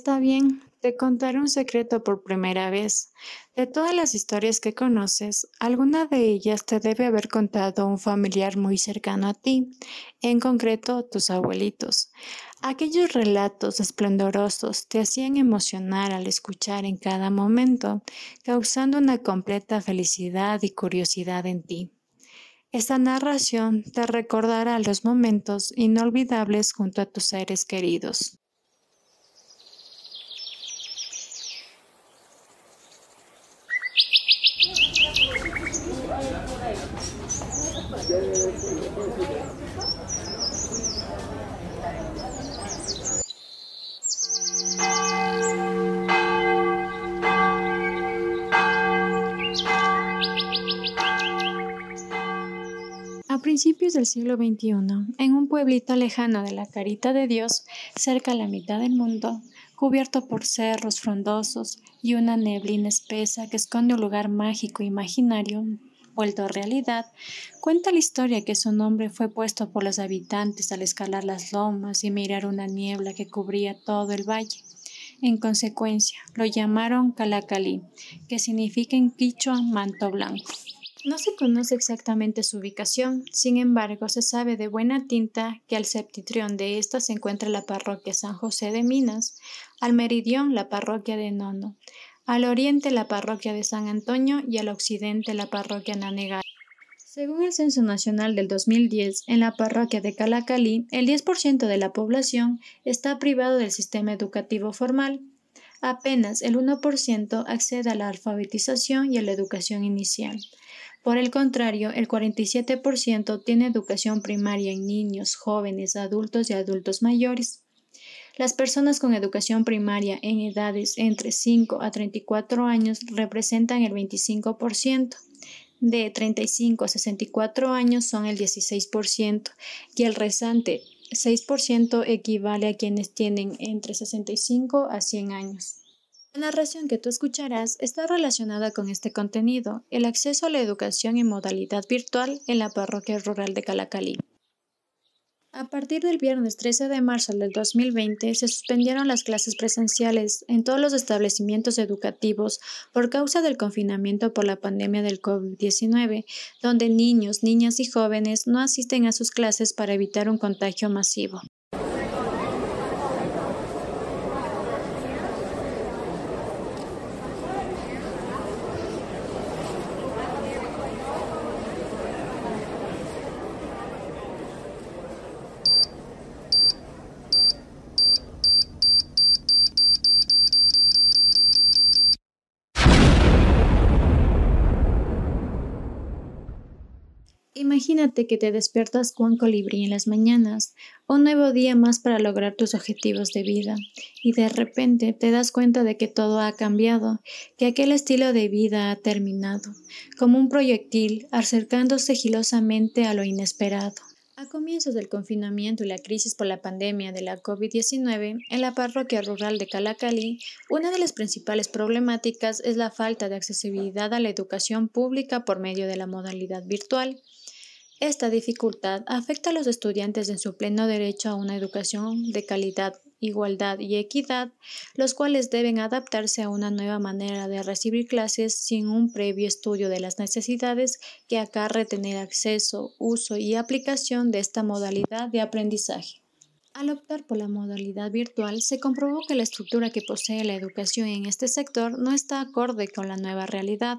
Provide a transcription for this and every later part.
Está bien, te contaré un secreto por primera vez. De todas las historias que conoces, alguna de ellas te debe haber contado un familiar muy cercano a ti, en concreto tus abuelitos. Aquellos relatos esplendorosos te hacían emocionar al escuchar en cada momento, causando una completa felicidad y curiosidad en ti. Esta narración te recordará los momentos inolvidables junto a tus seres queridos. A principios del siglo XXI, en un pueblito lejano de la Carita de Dios, cerca a la mitad del mundo, cubierto por cerros frondosos y una neblina espesa que esconde un lugar mágico e imaginario, vuelto realidad, cuenta la historia que su nombre fue puesto por los habitantes al escalar las lomas y mirar una niebla que cubría todo el valle. En consecuencia, lo llamaron Calacalí, que significa en quichua manto blanco. No se conoce exactamente su ubicación, sin embargo, se sabe de buena tinta que al septitrión de esta se encuentra la parroquia San José de Minas, al meridión la parroquia de Nono, al oriente la parroquia de San Antonio y al occidente la parroquia Nanegar. Según el Censo Nacional del 2010, en la parroquia de Calacalí, el 10% de la población está privado del sistema educativo formal. Apenas el 1% accede a la alfabetización y a la educación inicial. Por el contrario, el 47% tiene educación primaria en niños, jóvenes, adultos y adultos mayores. Las personas con educación primaria en edades entre 5 a 34 años representan el 25%, de 35 a 64 años son el 16% y el restante 6% equivale a quienes tienen entre 65 a 100 años. La narración que tú escucharás está relacionada con este contenido, el acceso a la educación en modalidad virtual en la parroquia rural de Calacalí. A partir del viernes 13 de marzo del 2020 se suspendieron las clases presenciales en todos los establecimientos educativos por causa del confinamiento por la pandemia del COVID-19, donde niños, niñas y jóvenes no asisten a sus clases para evitar un contagio masivo. Imagínate que te despiertas con colibrí en las mañanas, un nuevo día más para lograr tus objetivos de vida, y de repente te das cuenta de que todo ha cambiado, que aquel estilo de vida ha terminado, como un proyectil acercándose sigilosamente a lo inesperado. A comienzos del confinamiento y la crisis por la pandemia de la COVID-19, en la parroquia rural de Calacalí, una de las principales problemáticas es la falta de accesibilidad a la educación pública por medio de la modalidad virtual. Esta dificultad afecta a los estudiantes en su pleno derecho a una educación de calidad, igualdad y equidad, los cuales deben adaptarse a una nueva manera de recibir clases sin un previo estudio de las necesidades que acarre tener acceso, uso y aplicación de esta modalidad de aprendizaje. Al optar por la modalidad virtual, se comprobó que la estructura que posee la educación en este sector no está acorde con la nueva realidad.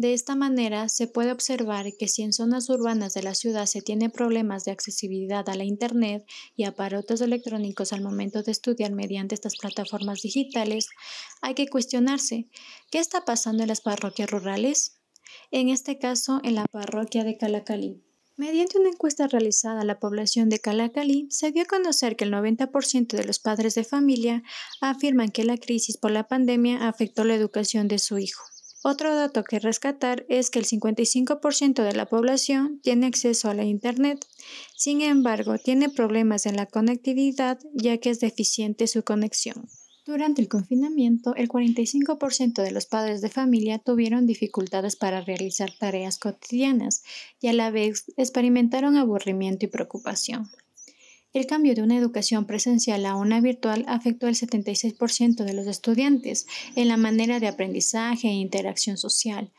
De esta manera, se puede observar que si en zonas urbanas de la ciudad se tiene problemas de accesibilidad a la Internet y aparatos electrónicos al momento de estudiar mediante estas plataformas digitales, hay que cuestionarse, ¿qué está pasando en las parroquias rurales? En este caso, en la parroquia de Calacalí. Mediante una encuesta realizada a la población de Calacalí, se dio a conocer que el 90% de los padres de familia afirman que la crisis por la pandemia afectó la educación de su hijo. Otro dato que rescatar es que el 55% de la población tiene acceso a la Internet, sin embargo, tiene problemas en la conectividad ya que es deficiente su conexión. Durante el confinamiento, el 45% de los padres de familia tuvieron dificultades para realizar tareas cotidianas y a la vez experimentaron aburrimiento y preocupación. El cambio de una educación presencial a una virtual afectó al 76% de los estudiantes en la manera de aprendizaje e interacción social.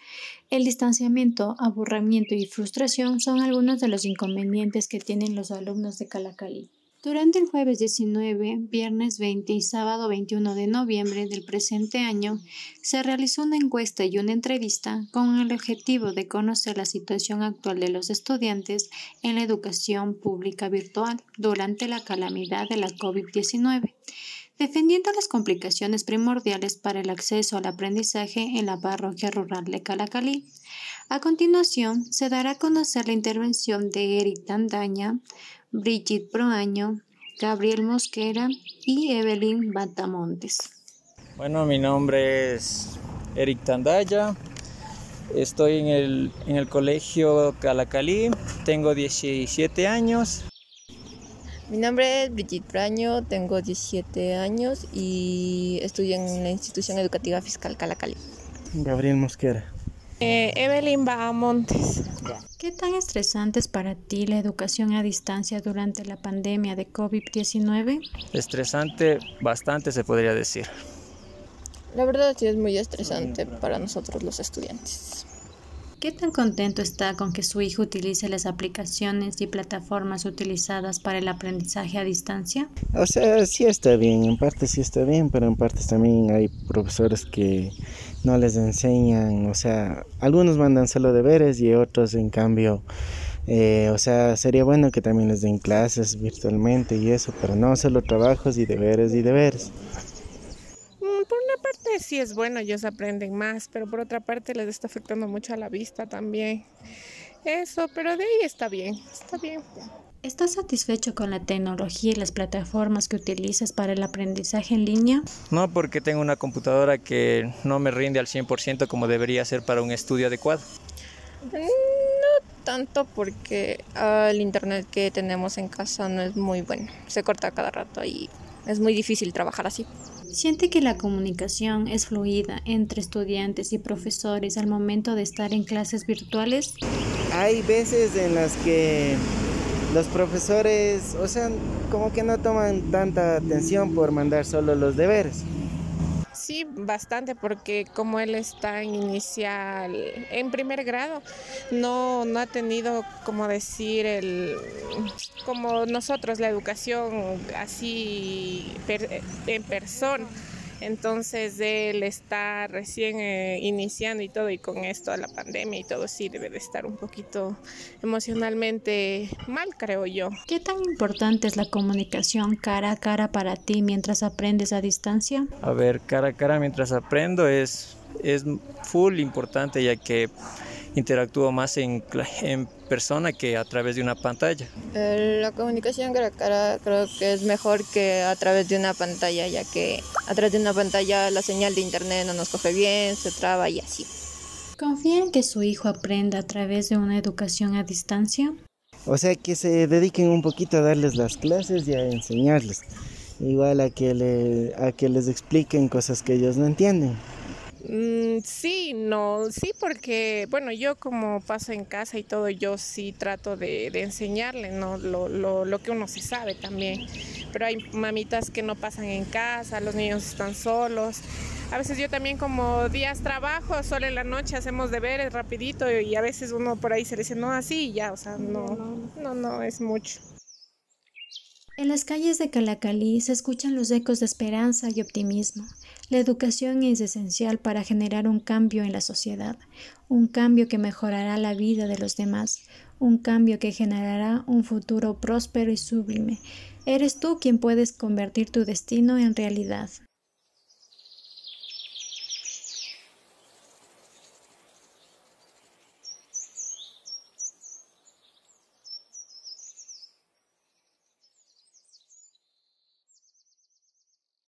El distanciamiento, aburrimiento y frustración son algunos de los inconvenientes que tienen los alumnos de Calacali. Durante el jueves 19, viernes 20 y sábado 21 de noviembre del presente año, se realizó una encuesta y una entrevista con el objetivo de conocer la situación actual de los estudiantes en la educación pública virtual durante la calamidad de la COVID-19, defendiendo las complicaciones primordiales para el acceso al aprendizaje en la parroquia rural de Calacalí. A continuación, se dará a conocer la intervención de Eric Tandaña, Brigitte Proaño, Gabriel Mosquera y Evelyn Batamontes. Bueno, mi nombre es Eric Tandaya, estoy en el, en el colegio Calacalí, tengo 17 años. Mi nombre es Brigitte Proaño, tengo 17 años y estudio en la institución educativa fiscal Calacalí. Gabriel Mosquera. Eh, Evelyn Bahamontes. ¿Qué tan estresante es para ti la educación a distancia durante la pandemia de COVID-19? Estresante, bastante se podría decir. La verdad sí es muy estresante para nosotros los estudiantes. ¿Qué tan contento está con que su hijo utilice las aplicaciones y plataformas utilizadas para el aprendizaje a distancia? O sea, sí está bien, en parte sí está bien, pero en parte también hay profesores que no les enseñan, o sea, algunos mandan solo deberes y otros en cambio, eh, o sea, sería bueno que también les den clases virtualmente y eso, pero no solo trabajos y deberes y deberes parte sí es bueno, ellos aprenden más, pero por otra parte les está afectando mucho a la vista también. Eso, pero de ahí está bien, está bien. ¿Estás satisfecho con la tecnología y las plataformas que utilizas para el aprendizaje en línea? No, porque tengo una computadora que no me rinde al 100% como debería ser para un estudio adecuado. No tanto porque el internet que tenemos en casa no es muy bueno. Se corta cada rato y es muy difícil trabajar así. ¿Siente que la comunicación es fluida entre estudiantes y profesores al momento de estar en clases virtuales? Hay veces en las que los profesores, o sea, como que no toman tanta atención por mandar solo los deberes. Sí, bastante, porque como él está en inicial, en primer grado, no, no ha tenido, como decir, el, como nosotros, la educación así en persona. Entonces él está recién eh, iniciando y todo y con esto de la pandemia y todo sí debe de estar un poquito emocionalmente mal, creo yo. ¿Qué tan importante es la comunicación cara a cara para ti mientras aprendes a distancia? A ver, cara a cara mientras aprendo es, es full importante ya que interactúo más en, en persona que a través de una pantalla. Eh, la comunicación cara a cara creo que es mejor que a través de una pantalla, ya que a través de una pantalla la señal de internet no nos coge bien, se traba y así. ¿Confía en que su hijo aprenda a través de una educación a distancia? O sea, que se dediquen un poquito a darles las clases y a enseñarles. Igual a que, le, a que les expliquen cosas que ellos no entienden. Mm, sí, no, sí, porque, bueno, yo como paso en casa y todo, yo sí trato de, enseñarle, ¿no? Lo, lo, lo, que uno se sabe también. Pero hay mamitas que no pasan en casa, los niños están solos. A veces yo también como días trabajo, solo en la noche hacemos deberes rapidito y a veces uno por ahí se le dice, no, así ya, o sea, no, no, no, es mucho. En las calles de Calacalí se escuchan los ecos de esperanza y optimismo. La educación es esencial para generar un cambio en la sociedad, un cambio que mejorará la vida de los demás, un cambio que generará un futuro próspero y sublime. Eres tú quien puedes convertir tu destino en realidad.